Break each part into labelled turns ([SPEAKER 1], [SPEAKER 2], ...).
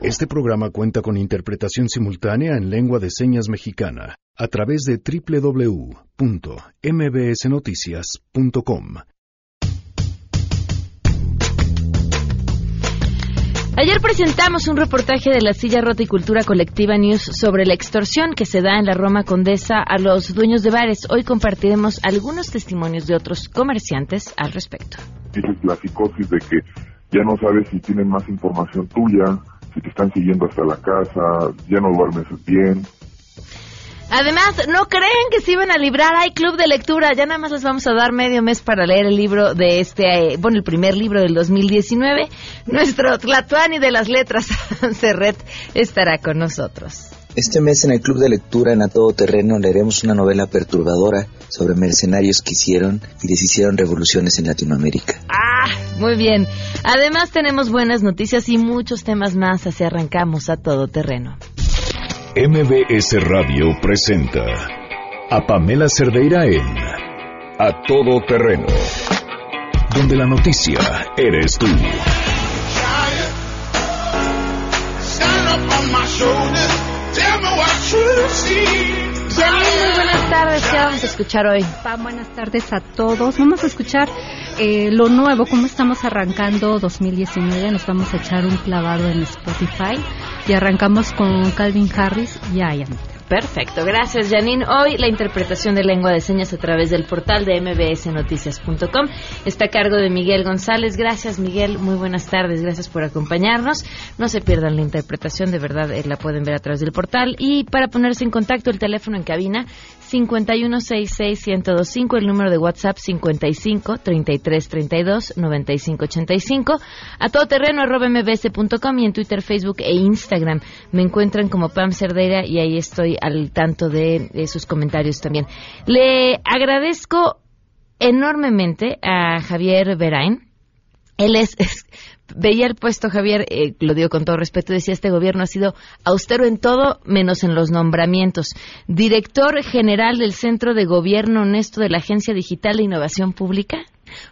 [SPEAKER 1] Este programa cuenta con interpretación simultánea en lengua de señas mexicana a través de www.mbsnoticias.com.
[SPEAKER 2] Ayer presentamos un reportaje de la Silla Rota y Cultura Colectiva News sobre la extorsión que se da en la Roma Condesa a los dueños de bares. Hoy compartiremos algunos testimonios de otros comerciantes al respecto.
[SPEAKER 3] Es la psicosis de que ya no sabes si tienen más información tuya, si te están siguiendo hasta la casa, ya no duermes bien.
[SPEAKER 2] Además, no creen que se iban a librar. Hay club de lectura. Ya nada más les vamos a dar medio mes para leer el libro de este, eh, bueno, el primer libro del 2019. Nuestro Tlatuani de las letras, Serret, estará con nosotros.
[SPEAKER 4] Este mes en el Club de Lectura en A Todo Terreno leeremos una novela perturbadora sobre mercenarios que hicieron y deshicieron revoluciones en Latinoamérica.
[SPEAKER 2] Ah, muy bien. Además tenemos buenas noticias y muchos temas más, así arrancamos A Todo Terreno.
[SPEAKER 1] MBS Radio presenta a Pamela Cerdeira en A Todo Terreno, donde la noticia eres tú.
[SPEAKER 2] Janine, muy buenas tardes. ¿Qué vamos a escuchar hoy?
[SPEAKER 5] Pam, buenas tardes a todos. Vamos a escuchar eh, lo nuevo, cómo estamos arrancando 2019. Nos vamos a echar un clavado en Spotify y arrancamos con Calvin Harris y Ian.
[SPEAKER 2] Perfecto, gracias Janine. Hoy la interpretación de lengua de señas a través del portal de mbsnoticias.com está a cargo de Miguel González. Gracias Miguel, muy buenas tardes, gracias por acompañarnos. No se pierdan la interpretación, de verdad eh, la pueden ver a través del portal. Y para ponerse en contacto, el teléfono en cabina 5166125, el número de WhatsApp 55 33 32 95 85, a todoterreno arroba mbs.com y en Twitter, Facebook e Instagram me encuentran como Pam Cerdeira y ahí estoy al tanto de, de sus comentarios también. Le agradezco enormemente a Javier Berain. Él es, veía el puesto, Javier, eh, lo digo con todo respeto, decía, este gobierno ha sido austero en todo, menos en los nombramientos. Director general del Centro de Gobierno Honesto de la Agencia Digital de Innovación Pública.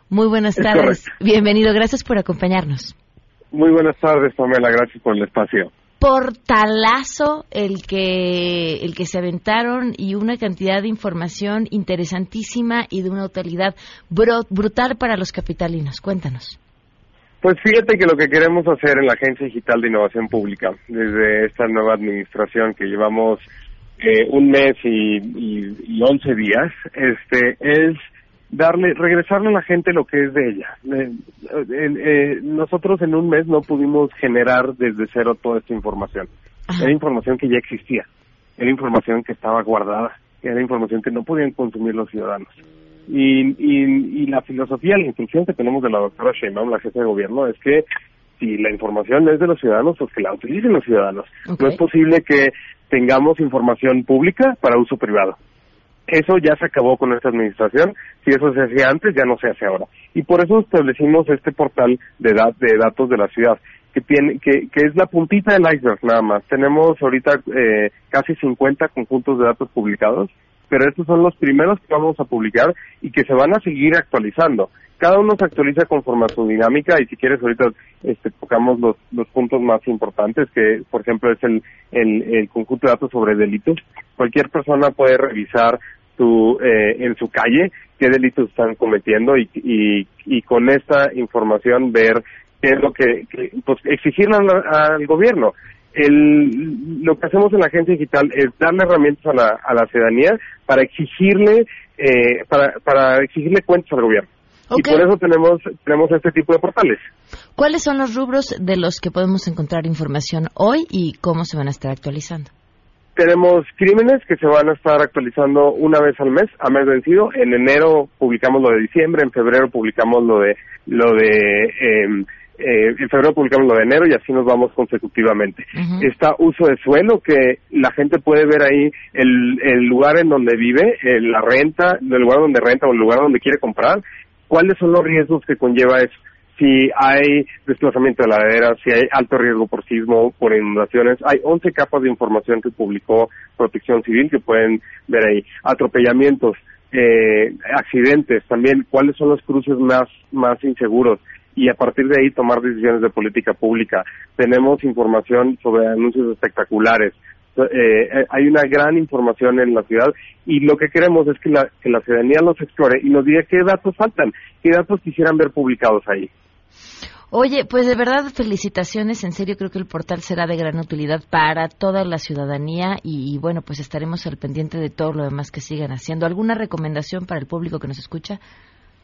[SPEAKER 2] Muy buenas
[SPEAKER 6] Es
[SPEAKER 2] tardes.
[SPEAKER 6] correcto.
[SPEAKER 2] Bienvenido, gracias por acompañarnos.
[SPEAKER 6] Muy buenas tardes, Pamela. Gracias por el espacio.
[SPEAKER 2] Portalazo el que el que se aventaron y una cantidad de información interesantísima y de una bro- brutal para los capitalinos. Cuéntanos.
[SPEAKER 6] Pues fíjate que lo que queremos hacer en la Agencia Digital de Innovación Pública, desde esta nueva administración que llevamos eh, un mes y, y, y 11 días, este, es darle, regresarle a la gente lo que es de ella. Eh, eh, nosotros en un mes no pudimos generar desde cero toda esta información. Era información que ya existía, era información que estaba guardada, era información que no podían consumir los ciudadanos. Y, y, y la filosofía, la instrucción que tenemos de la doctora Sheinbaum, la jefa de gobierno, es que si la información es de los ciudadanos, pues que la utilicen los ciudadanos. No es posible que tengamos información pública para uso privado. Eso ya se acabó con esta administración. Si eso se hacía antes, ya no se hace ahora. Y por eso establecimos este portal de, da- de datos de la ciudad, que tiene, que, que es la puntita del iceberg nada más. Tenemos ahorita eh, casi 50 conjuntos de datos publicados, pero estos son los primeros que vamos a publicar y que se van a seguir actualizando. Cada uno se actualiza conforme a su dinámica y si quieres ahorita este, tocamos los, puntos más importantes que por ejemplo es el, el, el conjunto de datos sobre delitos. Cualquier persona puede revisar su, eh, en su calle qué delitos están cometiendo y, y, y con esta información ver qué es lo que, que, pues exigirle al gobierno. El, lo que hacemos en la agencia digital es darle herramientas a la, a la ciudadanía para exigirle eh, para, para exigirle cuentas al gobierno. Y por eso tenemos tenemos este tipo de portales.
[SPEAKER 2] ¿Cuáles son los rubros de los que podemos encontrar información hoy y cómo se van a estar actualizando?
[SPEAKER 6] Tenemos crímenes que se van a estar actualizando una vez al mes, a mes vencido. En enero publicamos lo de diciembre, en febrero publicamos lo de lo de eh, eh, en febrero publicamos lo de enero y así nos vamos consecutivamente.
[SPEAKER 2] Ujú.
[SPEAKER 6] Está uso de suelo que la gente puede ver ahí el, el lugar en donde vive, eh, la renta, el lugar donde renta o el lugar donde quiere comprar, cuáles son los riesgos que conlleva eso. Si hay desplazamiento de laderas, si hay alto riesgo por sismo, por inundaciones, hay 11 capas de información que publicó Protección Civil que pueden ver ahí. Atropellamientos, eh, accidentes, también cuáles son los cruces más, más inseguros. Y a partir de ahí tomar decisiones de política pública. Tenemos información sobre anuncios espectaculares, eh, hay una gran información en la ciudad y lo que queremos es que la, que la ciudadanía los explore y nos diga qué datos faltan, qué datos quisieran ver publicados ahí.
[SPEAKER 2] Oye, pues de verdad felicitaciones, en serio creo que el portal será de gran utilidad para toda la ciudadanía y, bueno, pues estaremos al pendiente de todo lo demás que sigan haciendo. ¿Alguna recomendación para el público que nos escucha?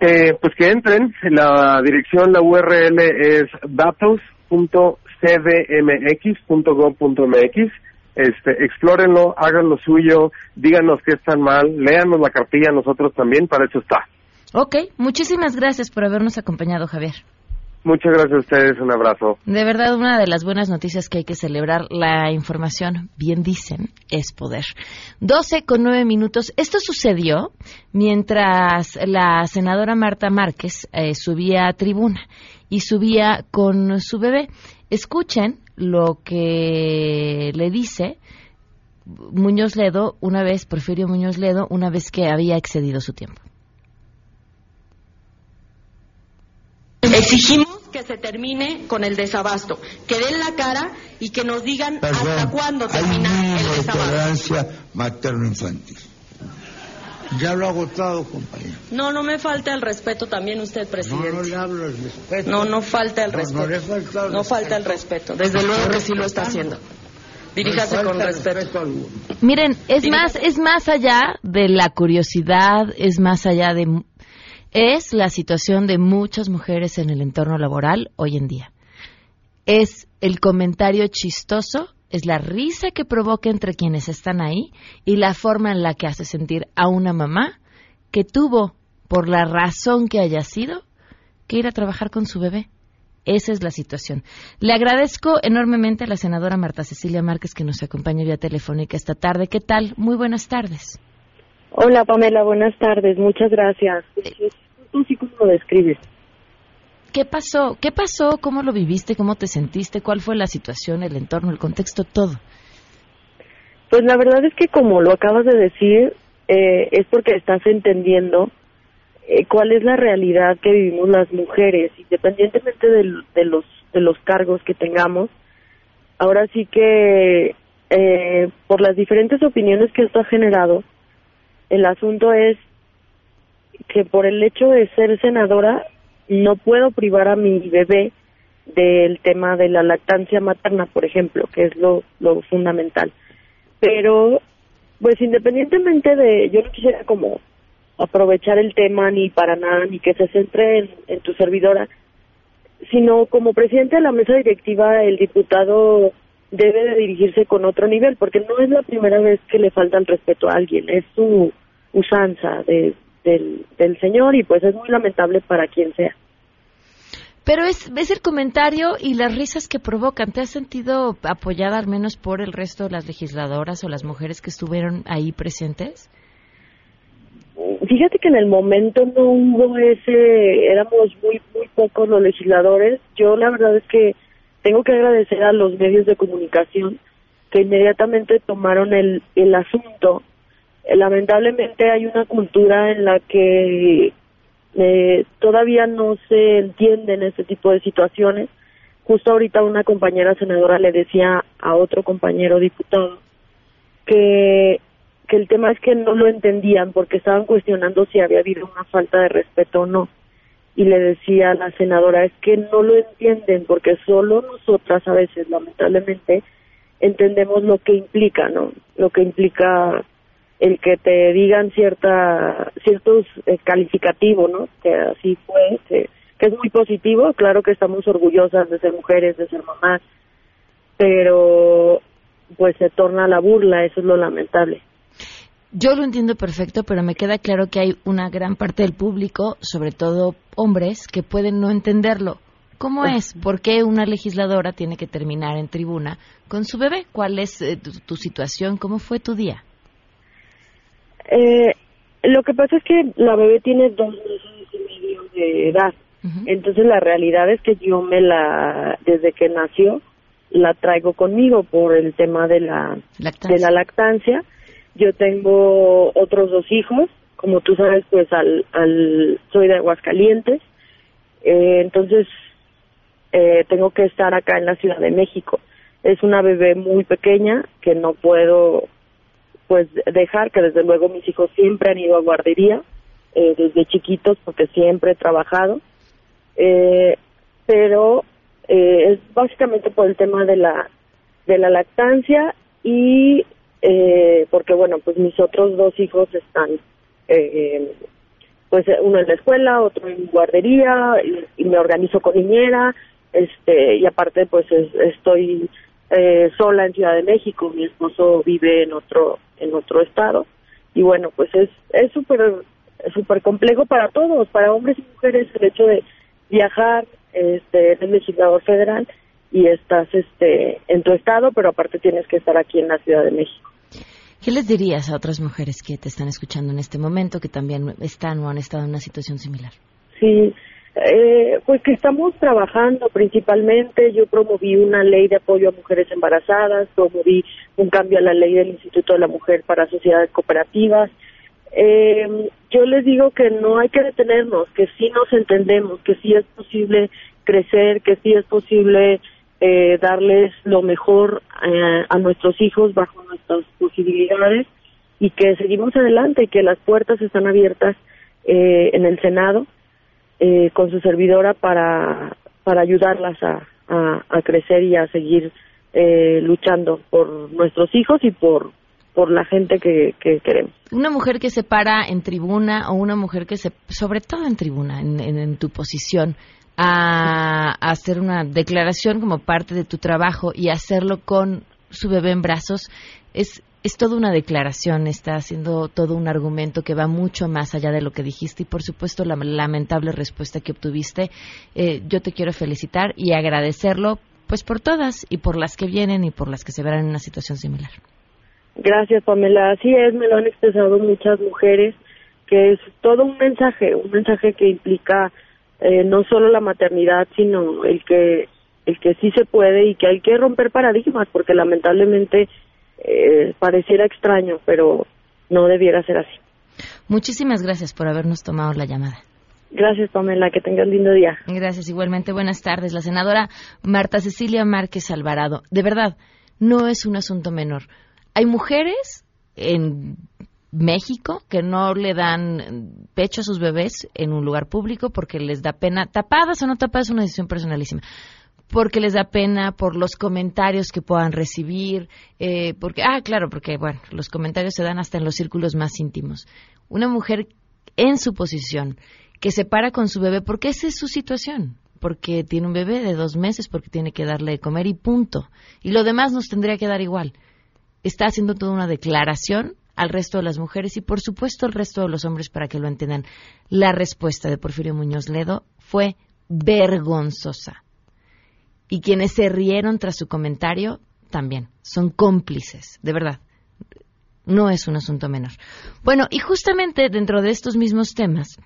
[SPEAKER 6] Eh, pues que entren, la dirección, la URL es datos.cdmx.gov.mx este, explórenlo, hagan lo suyo, díganos qué están mal, léanos la cartilla nosotros también, para eso está.
[SPEAKER 2] Ok, muchísimas gracias por habernos acompañado, Javier.
[SPEAKER 6] Muchas gracias a ustedes, un abrazo.
[SPEAKER 2] De verdad, una de las buenas noticias que hay que celebrar, la información, bien dicen, es poder. 12 con 9 minutos. Esto sucedió mientras la senadora Marta Márquez eh, subía a tribuna y subía con su bebé. Escuchen lo que le dice Muñoz Ledo una vez, Porfirio Muñoz Ledo, una vez que había excedido su tiempo.
[SPEAKER 7] Exigimos que se termine con el desabasto, que den la cara y que nos digan hasta cuándo termina el desabasto.
[SPEAKER 8] materno-infantil. Ya lo ha agotado, compañero.
[SPEAKER 7] No, no me falta el respeto también usted, presidente.
[SPEAKER 8] No, no le hablo el respeto.
[SPEAKER 7] No, no falta el respeto. No, le falta el no falta el respeto. Desde luego que sí lo está haciendo. Diríjase con respeto.
[SPEAKER 2] Miren, es más, es más allá de la curiosidad, es más allá de es la situación de muchas mujeres en el entorno laboral hoy en día. Es el comentario chistoso es la risa que provoca entre quienes están ahí y la forma en la que hace sentir a una mamá que tuvo, por la razón que haya sido, que ir a trabajar con su bebé. Esa es la situación. Le agradezco enormemente a la senadora Marta Cecilia Márquez que nos acompaña vía telefónica esta tarde. ¿Qué tal? Muy buenas tardes.
[SPEAKER 9] Hola Pamela, buenas tardes. Muchas gracias. ¿Tú sí cómo lo describes?
[SPEAKER 2] ¿Qué pasó? ¿Qué pasó? ¿Cómo lo viviste? ¿Cómo te sentiste? ¿Cuál fue la situación, el entorno, el contexto, todo?
[SPEAKER 9] Pues la verdad es que como lo acabas de decir, eh, es porque estás entendiendo eh, cuál es la realidad que vivimos las mujeres, independientemente de, los, de los cargos que tengamos. Ahora sí que, eh, por las diferentes opiniones que esto ha generado, el asunto es que por el hecho de ser senadora no puedo privar a mi bebé del tema de la lactancia materna, por ejemplo, que es lo, fundamental. Pero, pues independientemente de, yo no quisiera como aprovechar el tema ni para nada, ni que se centre en, tu servidora, sino como presidente de la mesa directiva, el diputado debe de dirigirse con otro nivel, porque no es la primera vez que le falta el respeto a alguien, es su usanza de, del, del señor y pues es muy lamentable para quien sea.
[SPEAKER 2] Pero es, es el comentario y las risas que provocan. ¿Te has sentido apoyada al menos por el resto de las legisladoras o las mujeres que estuvieron ahí presentes?
[SPEAKER 9] Fíjate que en el momento no hubo ese, éramos muy, muy pocos los legisladores. Yo la verdad es que tengo que agradecer a los medios de comunicación que inmediatamente tomaron el, el asunto lamentablemente hay una cultura en la que eh, todavía no se entienden este tipo de situaciones. Justo ahorita una compañera senadora le decía a otro compañero diputado que, que el tema es que no lo entendían porque estaban cuestionando si había habido una falta de respeto o no. Y le decía a la senadora, es que no lo entienden porque solo nosotras a veces, lamentablemente, entendemos lo que implica, ¿no? Lo que implica el que te digan cierta ciertos eh, calificativos, ¿no? Que así fue, que, es muy positivo, claro que estamos orgullosas de ser mujeres, de ser mamás, pero pues se torna la burla, eso es lo lamentable.
[SPEAKER 2] Yo lo entiendo perfecto, pero me queda claro que hay una gran parte del público, sobre todo hombres, que pueden no entenderlo. ¿Cómo es? ¿Por qué una legisladora tiene que terminar en tribuna con su bebé? ¿Cuál es eh, tu situación? ¿Cómo fue tu día?
[SPEAKER 9] Eh, lo que pasa es que la bebé tiene dos meses y medio de edad. Entonces la realidad es que yo me la, desde que nació, la traigo conmigo por el tema de la, de la lactancia. Yo tengo otros dos hijos, como tú sabes, pues al, al soy de Aguascalientes Eh, entonces, eh, tengo que estar acá en la Ciudad de México. Es una bebé muy pequeña que no puedo pues dejar, que desde luego mis hijos siempre han ido a guardería eh, desde chiquitos porque siempre he trabajado, eh, pero eh, es básicamente por el tema de la de la lactancia y eh, porque bueno pues mis otros dos hijos están eh, pues uno en la escuela otro en guardería y, me organizo con niñera este y aparte pues estoy eh, sola en Ciudad de México mi esposo vive en otro en otro estado y bueno pues es es súper súper complejo para todos para hombres y mujeres el hecho de viajar este eres legislador federal y estás este en tu estado, pero aparte tienes que estar aquí en la Ciudad de México.
[SPEAKER 2] ¿Qué les dirías a otras mujeres que te están escuchando en este momento, que también están o han estado en una situación similar?
[SPEAKER 9] Sí, eh, pues que estamos trabajando principalmente. Yo promoví una ley de apoyo a mujeres embarazadas, promoví un cambio a la ley del Instituto de la Mujer para sociedades cooperativas. Eh, yo les digo que no hay que detenernos, que sí nos entendemos, que sí es posible crecer, que sí es posible eh, darles lo mejor eh, a nuestros hijos bajo nuestras posibilidades y que seguimos adelante y que las puertas están abiertas eh, en el Senado eh, con su servidora para, para ayudarlas a, a, crecer y a seguir eh, luchando por nuestros hijos y por por la gente que, que, queremos.
[SPEAKER 2] Una mujer que se para en tribuna o una mujer que se, sobre todo en tribuna, en, en tu posición, a, hacer una declaración como parte de tu trabajo y hacerlo con su bebé en brazos, es, es toda una declaración, está haciendo todo un argumento que va mucho más allá de lo que dijiste y por supuesto la lamentable respuesta que obtuviste. Eh, yo te quiero felicitar y agradecerlo pues por todas y por las que vienen y por las que se verán en una situación similar.
[SPEAKER 9] Gracias Pamela, así es, me lo han expresado muchas mujeres, que es todo un mensaje, un mensaje que implica eh, no solo la maternidad, sino el que el que sí se puede y que hay que romper paradigmas, porque lamentablemente eh, pareciera extraño, pero no debiera ser así.
[SPEAKER 2] Muchísimas gracias por habernos tomado la llamada.
[SPEAKER 9] Gracias, Pamela. Que tengas lindo día.
[SPEAKER 2] Gracias, igualmente. Buenas tardes. La senadora Marta Cecilia Márquez Alvarado. De verdad, no es un asunto menor. Hay mujeres en México que no le dan pecho a sus bebés en un lugar público porque les da pena, tapadas o no tapadas, es una decisión personalísima, porque les da pena por los comentarios que puedan recibir, eh, porque, ah, claro, porque, bueno, los comentarios se dan hasta en los círculos más íntimos. Una mujer en su posición que se para con su bebé porque esa es su situación, porque tiene un bebé de dos meses, porque tiene que darle de comer y punto. Y lo demás nos tendría que dar igual. Está haciendo toda una declaración al resto de las mujeres y por supuesto al resto de los hombres para que lo entiendan. La respuesta de Porfirio Muñoz Ledo fue vergonzosa. Y quienes se rieron tras su comentario también son cómplices, de verdad. No es un asunto menor. Bueno, y justamente dentro de estos mismos temas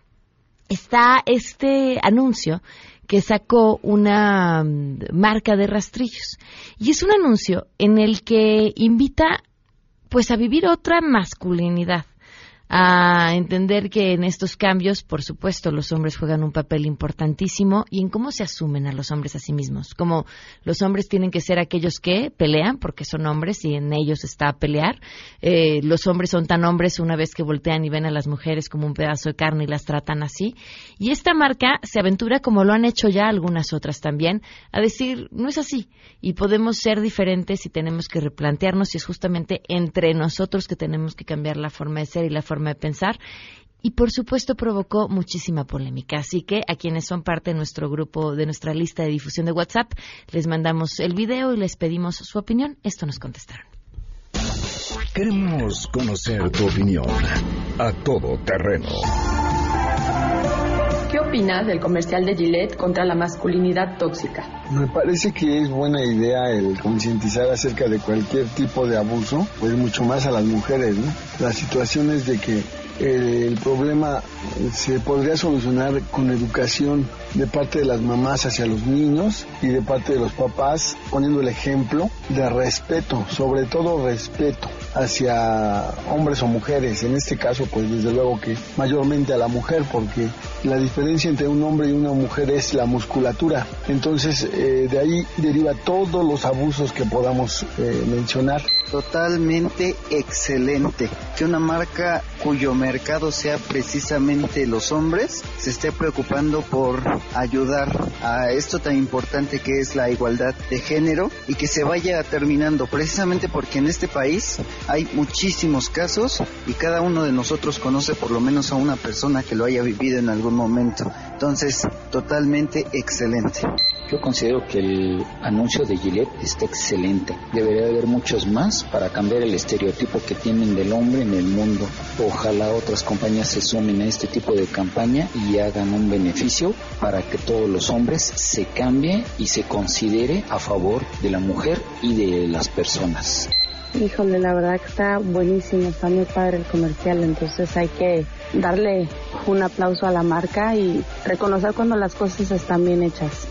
[SPEAKER 2] está este anuncio que sacó una mm, marca de rastrillos. Y es un anuncio en el que invita pues a vivir otra masculinidad a entender que en estos cambios, por supuesto, los hombres juegan un papel importantísimo y en cómo se asumen a los hombres a sí mismos. Como los hombres tienen que ser aquellos que pelean, porque son hombres y en ellos está pelear. Eh, los hombres son tan hombres una vez que voltean y ven a las mujeres como un pedazo de carne y las tratan así. Y esta marca se aventura, como lo han hecho ya algunas otras también, a decir, no es así. Y podemos ser diferentes y tenemos que replantearnos y es justamente entre nosotros que tenemos que cambiar la forma de ser y la forma de pensar y por supuesto provocó muchísima polémica. Así que a quienes son parte de nuestro grupo, de nuestra lista de difusión de WhatsApp, les mandamos el video y les pedimos su opinión. Esto nos contestaron.
[SPEAKER 1] Queremos conocer tu opinión a todo terreno.
[SPEAKER 10] ¿Qué opinas del comercial de Gillette contra la masculinidad tóxica? Me parece que es buena idea el concientizar acerca de cualquier tipo de abuso, pues mucho más a las mujeres, ¿no? La situación es de que el problema se podría solucionar con educación de parte de las mamás hacia los niños y de parte de los papás poniendo el ejemplo de respeto, sobre todo respeto hacia hombres o mujeres, en este caso pues desde luego que mayormente a la mujer porque la diferencia entre un hombre y una mujer es la musculatura, entonces eh, de ahí deriva todos los abusos que podamos eh, mencionar.
[SPEAKER 11] Totalmente excelente. Que una marca cuyo mercado sea precisamente los hombres se esté preocupando por ayudar a esto tan importante que es la igualdad de género y que se vaya terminando precisamente porque en este país hay muchísimos casos y cada uno de nosotros conoce por lo menos a una persona que lo haya vivido en algún momento. Entonces, totalmente excelente.
[SPEAKER 4] Yo considero que el anuncio de Gillette está excelente. Debería haber muchos más para cambiar el estereotipo que tienen del hombre en el mundo. Ojalá otras compañías se sumen a este tipo de campaña y hagan un beneficio para que todos los hombres se cambie y se considere a favor de la mujer y de las personas.
[SPEAKER 12] Híjole, la verdad que está buenísimo, está muy padre el comercial, entonces hay que darle un aplauso a la marca y reconocer cuando las cosas están bien hechas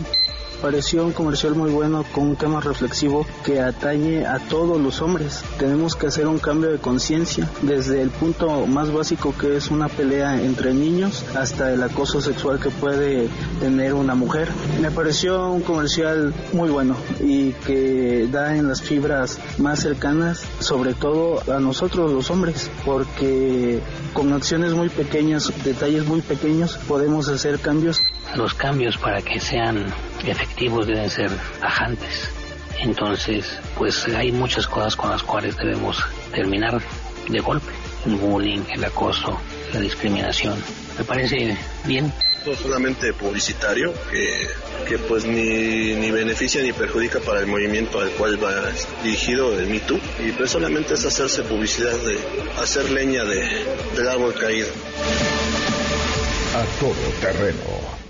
[SPEAKER 13] pareció un comercial muy bueno con un tema reflexivo que atañe a todos los hombres. Tenemos que hacer un cambio de conciencia desde el punto más básico que es una pelea entre niños hasta el acoso sexual que puede tener una mujer. Me pareció un comercial muy bueno y que da en las fibras más cercanas, sobre todo a nosotros los hombres, porque con acciones muy pequeñas, detalles muy pequeños, podemos hacer cambios.
[SPEAKER 14] Los cambios para que sean efectivos deben ser tajantes. Entonces, pues hay muchas cosas con las cuales debemos terminar de golpe. El bullying, el acoso, la discriminación. Me parece bien.
[SPEAKER 15] No solamente publicitario, que, que pues ni, ni beneficia ni perjudica para el movimiento al cual va dirigido el Me Y pues solamente es hacerse publicidad de hacer leña de, del árbol caído.
[SPEAKER 1] A todo terreno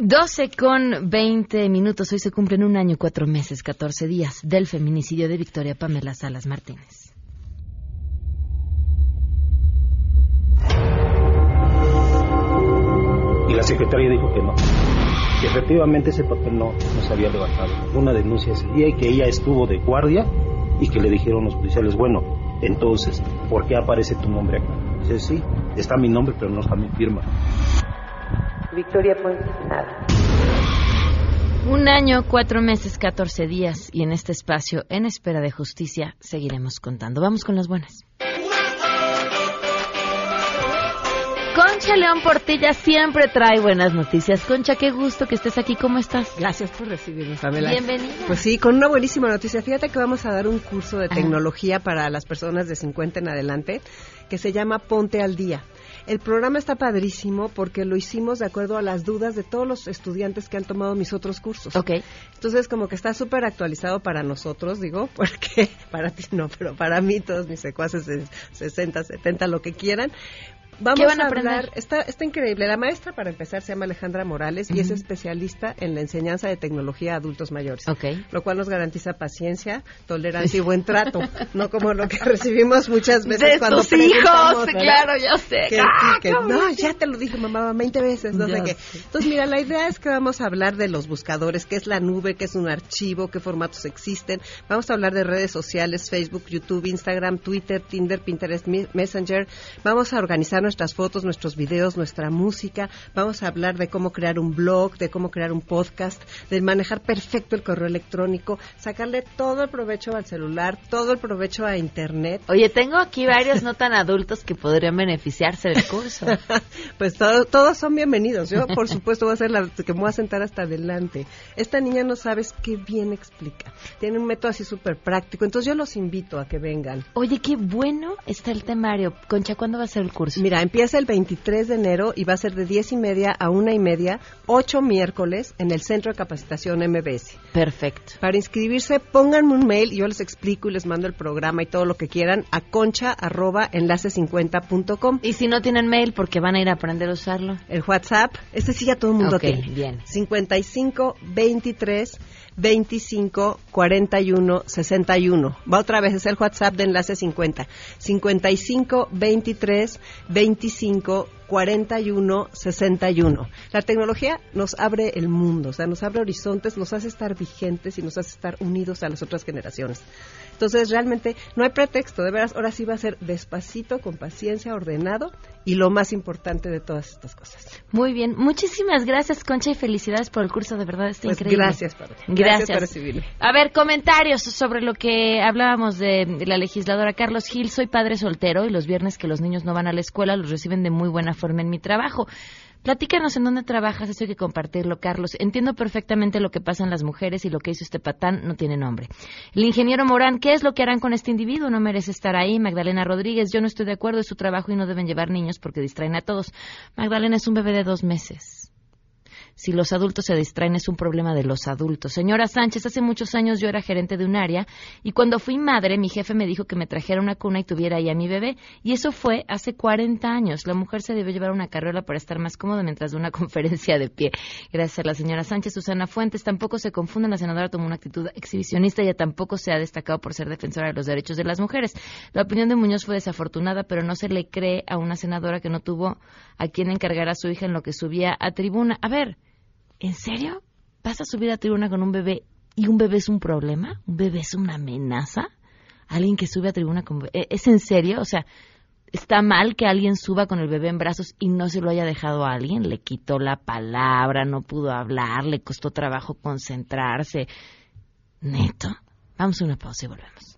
[SPEAKER 2] 12 con 20 minutos. Hoy se cumplen un año, cuatro meses, 14 días del feminicidio de Victoria Pamela Salas Martínez.
[SPEAKER 16] Y la secretaria dijo que no, que efectivamente ese papel no, no se había levantado. Una denuncia ese día y que ella estuvo de guardia y que le dijeron los policiales, bueno, entonces, ¿por qué aparece tu nombre acá? Dice, sí, está mi nombre, pero no está mi firma.
[SPEAKER 12] Victoria Puente nada.
[SPEAKER 2] Un año, cuatro meses, catorce días y en este espacio, en espera de justicia, seguiremos contando. Vamos con las buenas. Concha León Portilla siempre trae buenas noticias. Concha, qué gusto que estés aquí. ¿Cómo estás?
[SPEAKER 17] Gracias por recibirnos, Pamela.
[SPEAKER 2] Bienvenida.
[SPEAKER 17] Pues sí, con una buenísima noticia. Fíjate que vamos a dar un curso de tecnología para las personas de 50 en adelante que se llama Ponte al Día. El programa está padrísimo porque lo hicimos de acuerdo a las dudas de todos los estudiantes que han tomado mis otros cursos.
[SPEAKER 2] Ok.
[SPEAKER 17] Entonces, como que está súper actualizado para nosotros, digo, porque para ti no, pero para mí, todos mis secuaces de 60, 70, lo que quieran, Vamos
[SPEAKER 2] ¿Qué van
[SPEAKER 17] a,
[SPEAKER 2] a
[SPEAKER 17] hablar,
[SPEAKER 2] aprender?
[SPEAKER 17] está, está increíble. La maestra, para empezar, se llama Alejandra Morales y es especialista en la enseñanza de tecnología a adultos mayores.
[SPEAKER 2] Ok.
[SPEAKER 17] Lo cual nos garantiza paciencia, tolerancia y buen trato. no como lo que recibimos muchas veces
[SPEAKER 2] De
[SPEAKER 17] cuando
[SPEAKER 2] tus hijos,
[SPEAKER 17] ¿verdad?
[SPEAKER 2] claro, ya sé.
[SPEAKER 17] Que-
[SPEAKER 2] Ah,
[SPEAKER 17] que- no, ya te lo dije, mamá, 20 veces, no sé qué. Entonces, mira, la idea es que vamos a hablar de los buscadores, qué es la nube, qué es un archivo, qué formatos existen. Vamos a hablar de redes sociales, Facebook, YouTube, Instagram, Twitter, Tinder, Pinterest, Messenger. Vamos a organizar nuestras fotos, nuestros videos, nuestra música. Vamos a hablar de cómo crear un blog, de cómo crear un podcast, de manejar perfecto el correo electrónico, sacarle todo el provecho al celular, todo el provecho a Internet.
[SPEAKER 2] Oye, tengo aquí varios no tan adultos que podrían beneficiarse del curso.
[SPEAKER 17] Pues todo- todos son bienvenidos. Yo, por supuesto, voy a ser la que me voy a sentar hasta adelante. Esta niña no sabes qué bien explica. Tiene un método así súper práctico. Entonces yo los invito a que vengan.
[SPEAKER 2] Oye, qué bueno está el temario. Concha, ¿cuándo va a ser el curso?
[SPEAKER 17] Mira, Mira, empieza el 23 de enero y va a ser de 10 y media a una y media, ocho miércoles en el Centro de Capacitación MBS.
[SPEAKER 2] Perfecto.
[SPEAKER 17] Para inscribirse, pónganme un mail y yo les explico y les mando el programa y todo lo que quieran a concha arroba enlace50.com.
[SPEAKER 2] Y si no tienen mail, porque van a ir a aprender a usarlo.
[SPEAKER 17] El WhatsApp, este sí ya todo el mundo tiene.
[SPEAKER 2] bien.
[SPEAKER 17] 55 23 25 41 61. Va otra vez, es el WhatsApp de Enlace 50. 55 23 25 41 61. La tecnología nos abre el mundo, o sea, nos abre horizontes, nos hace estar vigentes y nos hace estar unidos a las otras generaciones. Entonces, realmente no hay pretexto, de veras, ahora sí va a ser despacito, con paciencia, ordenado y lo más importante de todas estas cosas.
[SPEAKER 2] Muy bien. Muchísimas gracias, Concha, y felicidades por el curso. De verdad, está
[SPEAKER 17] Pues
[SPEAKER 2] increíble.
[SPEAKER 17] gracias, Pablo.
[SPEAKER 2] Gracias.
[SPEAKER 17] Gracias por recibirme.
[SPEAKER 2] A ver, comentarios sobre lo que hablábamos de la legisladora Carlos Gil. Soy padre soltero y los viernes que los niños no van a la escuela los reciben de muy buena forma en mi trabajo. Platícanos en dónde trabajas, eso hay que compartirlo, Carlos. Entiendo perfectamente lo que pasan las mujeres y lo que hizo este patán no tiene nombre. El ingeniero Morán, ¿qué es lo que harán con este individuo? No merece estar ahí. Magdalena Rodríguez, yo no estoy de acuerdo, es su trabajo y no deben llevar niños porque distraen a todos. Magdalena es un bebé de dos meses. Si los adultos se distraen es un problema de los adultos. Señora Sánchez, hace muchos años yo era gerente de un área y cuando fui madre mi jefe me dijo que me trajera una cuna y tuviera ahí a mi bebé y eso fue hace 40 años. La mujer se debe llevar una carriola para estar más cómoda mientras de una conferencia de pie. Gracias a la señora Sánchez. Susana Fuentes, tampoco se confundan, la senadora tomó una actitud exhibicionista y tampoco se ha destacado por ser defensora de los derechos de las mujeres. La opinión de Muñoz fue desafortunada, pero no se le cree a una senadora que no tuvo a quien encargar a su hija en lo que subía a tribuna. A ver, ¿En serio? ¿Vas a subir a tribuna con un bebé y un bebé es un problema? ¿Un bebé es una amenaza? ¿Alguien que sube a tribuna con bebé? ¿E- ¿Es en serio? O sea, ¿está mal que alguien suba con el bebé en brazos y no se lo haya dejado a alguien? Le quitó la palabra, no pudo hablar, le costó trabajo concentrarse. ¿Neto? Vamos a una pausa y volvemos.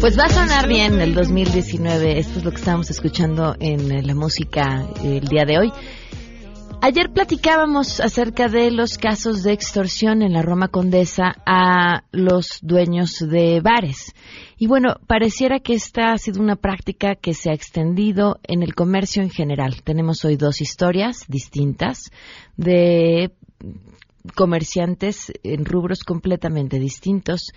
[SPEAKER 2] Pues va a sonar bien el 2019. Esto es lo que estamos escuchando en eh, la música eh, el día de hoy. Ayer platicábamos acerca de los casos de extorsión en la Roma Condesa a los dueños de bares. Y bueno, pareciera que esta ha sido una práctica que se ha extendido en el comercio en general. Tenemos hoy dos historias distintas de comerciantes en rubros completamente distintos.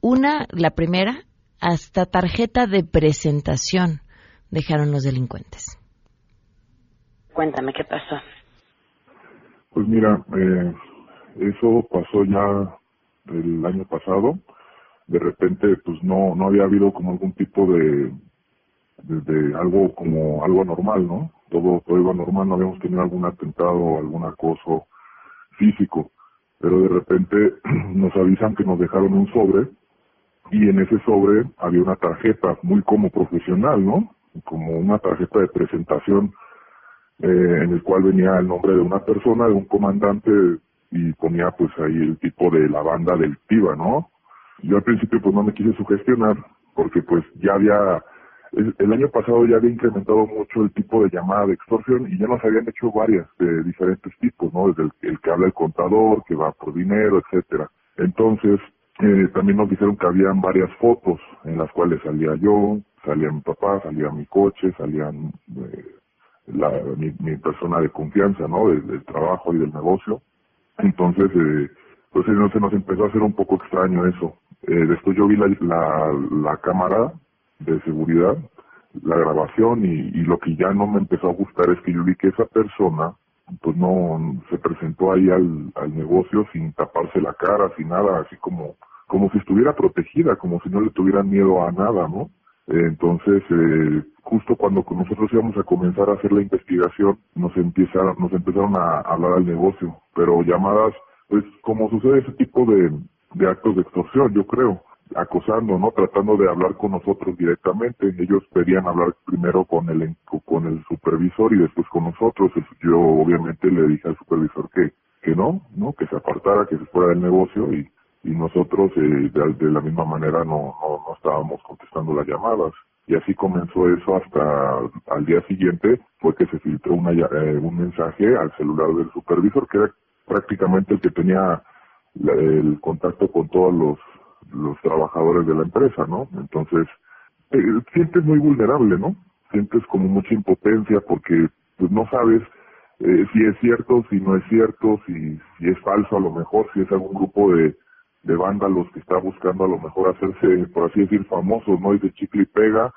[SPEAKER 2] Una, la primera, hasta tarjeta de presentación dejaron los delincuentes.
[SPEAKER 18] Cuéntame qué pasó.
[SPEAKER 3] Pues mira, eh, eso pasó ya el año pasado. De repente, pues no no había habido como algún tipo de, de, de algo como algo normal, ¿no? Todo todo iba normal, no habíamos tenido algún atentado, algún acoso físico, pero de repente nos avisan que nos dejaron un sobre y en ese sobre había una tarjeta muy como profesional, ¿no? Como una tarjeta de presentación eh, en el cual venía el nombre de una persona, de un comandante y ponía pues ahí el tipo de la banda delictiva, ¿no? Yo al principio pues no me quise sugestionar porque pues ya había, el, el año pasado ya había incrementado mucho el tipo de llamada de extorsión y ya nos habían hecho varias de diferentes tipos, ¿no? Desde el, el que habla el contador, que va por dinero, etcétera. Entonces, eh, también nos dijeron que habían varias fotos en las cuales salía yo, salía mi papá, salía mi coche, salían eh, la, mi, persona de confianza, ¿no? Del, trabajo y del negocio. Entonces, eh, pues no se nos empezó a hacer un poco extraño eso. Eh, después yo vi la, la, la cámara de seguridad, la grabación y, y lo que ya no me empezó a gustar es que yo vi que esa persona pues no se presentó ahí al, al negocio sin taparse la cara, sin nada, así como como si estuviera protegida, como si no le tuvieran miedo a nada, ¿no? Entonces, eh, justo cuando nosotros íbamos a comenzar a hacer la investigación, nos empezaron, nos empezaron a hablar al negocio, pero llamadas, pues como sucede ese tipo de, de actos de extorsión, yo creo. acosando, ¿no? Tratando de hablar con nosotros directamente. Ellos pedían hablar primero con el con el supervisor y después con nosotros. Yo obviamente le dije al supervisor que que no, ¿no? Que se apartara, que se fuera del negocio y y nosotros eh, de, la misma manera no, no, no estábamos contestando las llamadas y así comenzó eso hasta al día siguiente fue que se filtró una, eh, un mensaje al celular del supervisor que era prácticamente el que tenía el contacto con todos los, los trabajadores de la empresa, ¿no? Entonces, eh, sientes muy vulnerable, ¿no? Sientes como mucha impotencia porque pues no sabes eh, si es cierto, si no es cierto, si, si es falso a lo mejor, si es algún grupo de, de vándalos que está buscando a lo mejor hacerse, por así decir, famosos, ¿no? Y de chicle y pega,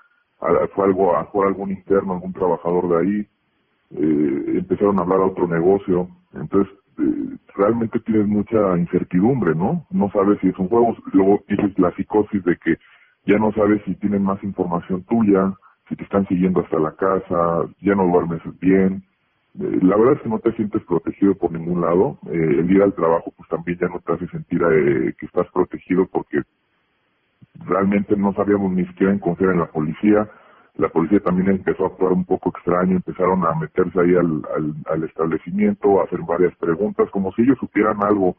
[SPEAKER 3] fue algo, fue algún interno, algún trabajador de ahí, eh, empezaron a hablar a otro negocio, entonces eh, realmente tienes mucha incertidumbre, ¿no? No sabes si es un juego, luego tienes la psicosis de que ya no sabes si tienen más información tuya, si te están siguiendo hasta la casa, ya no duermes bien, la verdad es que no te sientes protegido por ningún lado. Eh, el ir al trabajo pues también ya no te hace sentir eh, que estás protegido porque realmente no sabíamos ni siquiera en confiar en la policía. La policía también empezó a actuar un poco extraño, empezaron a meterse ahí al, al, al establecimiento, a hacer varias preguntas, como si ellos supieran algo.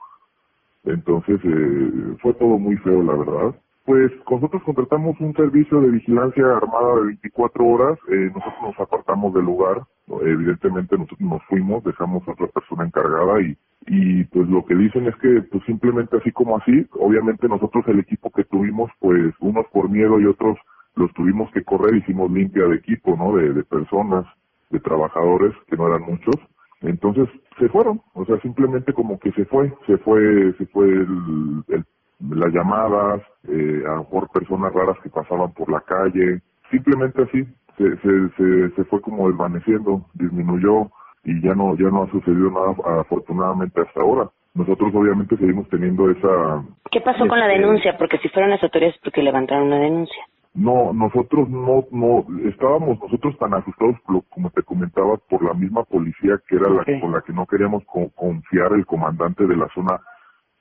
[SPEAKER 3] Entonces eh, fue todo muy feo, la verdad. Pues nosotros contratamos un servicio de vigilancia armada de 24 horas, eh, nosotros nos apartamos del lugar, evidentemente nosotros nos fuimos, dejamos a otra persona encargada y, y pues lo que dicen es que pues simplemente así como así, obviamente nosotros el equipo que tuvimos pues unos por miedo y otros los tuvimos que correr, hicimos limpia de equipo, ¿no? De, de personas, de trabajadores, que no eran muchos, entonces se fueron, o sea, simplemente como que se fue, se fue, se fue el, el las llamadas, eh, a lo mejor personas raras que pasaban por la calle, simplemente así, se, se, se, fue como desvaneciendo, disminuyó y ya no, ya no ha sucedido nada afortunadamente hasta ahora. Nosotros obviamente seguimos teniendo esa...
[SPEAKER 19] ¿Qué pasó con la este, denuncia? Porque si fueron las autoridades, porque levantaron una denuncia?
[SPEAKER 3] No, nosotros no, no, estábamos nosotros tan asustados, como te comentaba, por la misma policía que era la con la que no queríamos confiar el comandante de la zona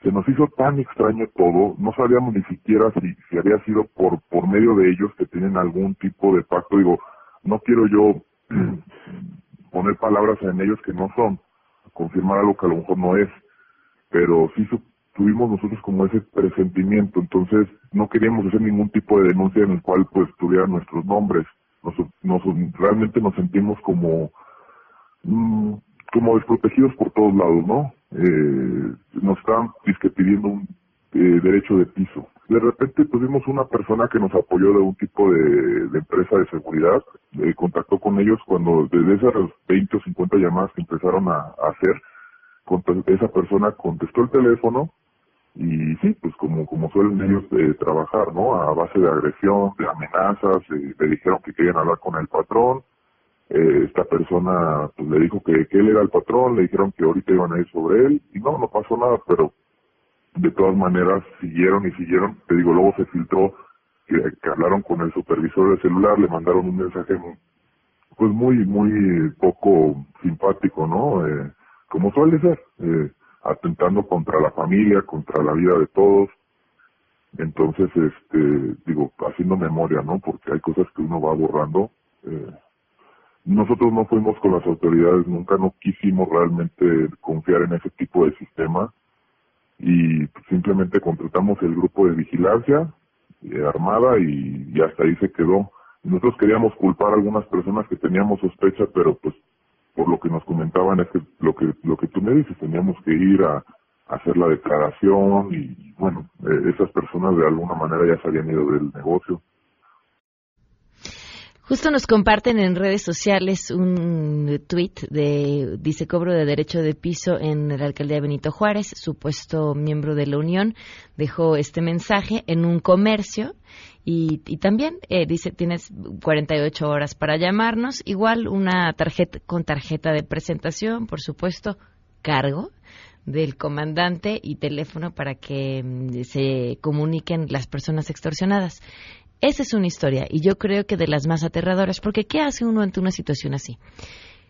[SPEAKER 3] se nos hizo tan extraño todo, no sabíamos ni siquiera si, si había sido por, por medio de ellos que tienen algún tipo de pacto. Digo, no quiero yo poner palabras en ellos que no son, confirmar algo que a lo mejor no es, pero sí tuvimos nosotros como ese presentimiento, entonces no queríamos hacer ningún tipo de denuncia en el cual pues tuvieran nuestros nombres. Nos, nos, realmente nos sentimos como, mm, como desprotegidos por todos lados, ¿no? eh, nos estaban pidiendo un eh, derecho de piso. De repente tuvimos una persona que nos apoyó de un tipo de, empresa de seguridad, eh, contactó con ellos cuando desde esas 20 o 50 llamadas que empezaron a, hacer, esa persona contestó el teléfono y sí, pues como, como suelen ellos eh, trabajar, ¿no? A base de agresión, de amenazas, eh, le dijeron que querían hablar con el patrón, eh, esta persona pues, le dijo que, él era el patrón, le dijeron que ahorita iban a ir sobre él y no, no pasó nada, pero de todas maneras siguieron y siguieron, te digo, luego se filtró que, hablaron con el supervisor del celular, le mandaron un mensaje pues muy, muy poco simpático, ¿no? Eh, como suele ser, eh, atentando contra la familia, contra la vida de todos. Entonces, este, digo, haciendo memoria, ¿no? Porque hay cosas que uno va borrando. Eh, nosotros no fuimos con las autoridades, nunca no quisimos realmente confiar en ese tipo de sistema y simplemente contratamos el grupo de vigilancia eh, armada y, hasta ahí se quedó. Nosotros queríamos culpar a algunas personas que teníamos sospecha, pero pues por lo que nos comentaban es que lo que lo que tú me dices, teníamos que ir a, hacer la declaración y bueno, eh, esas personas de alguna manera ya se habían ido del negocio.
[SPEAKER 2] Justo nos comparten en redes sociales un tweet de dice cobro de derecho de piso en la alcaldía Benito Juárez, supuesto miembro de la Unión, dejó este mensaje en un comercio y, también eh, dice tienes 48 horas para llamarnos, igual una tarjeta con tarjeta de presentación, por supuesto, cargo del comandante y teléfono para que mm, se comuniquen las personas extorsionadas. Esa es una historia y yo creo que de las más aterradoras, porque ¿qué hace uno ante una situación así?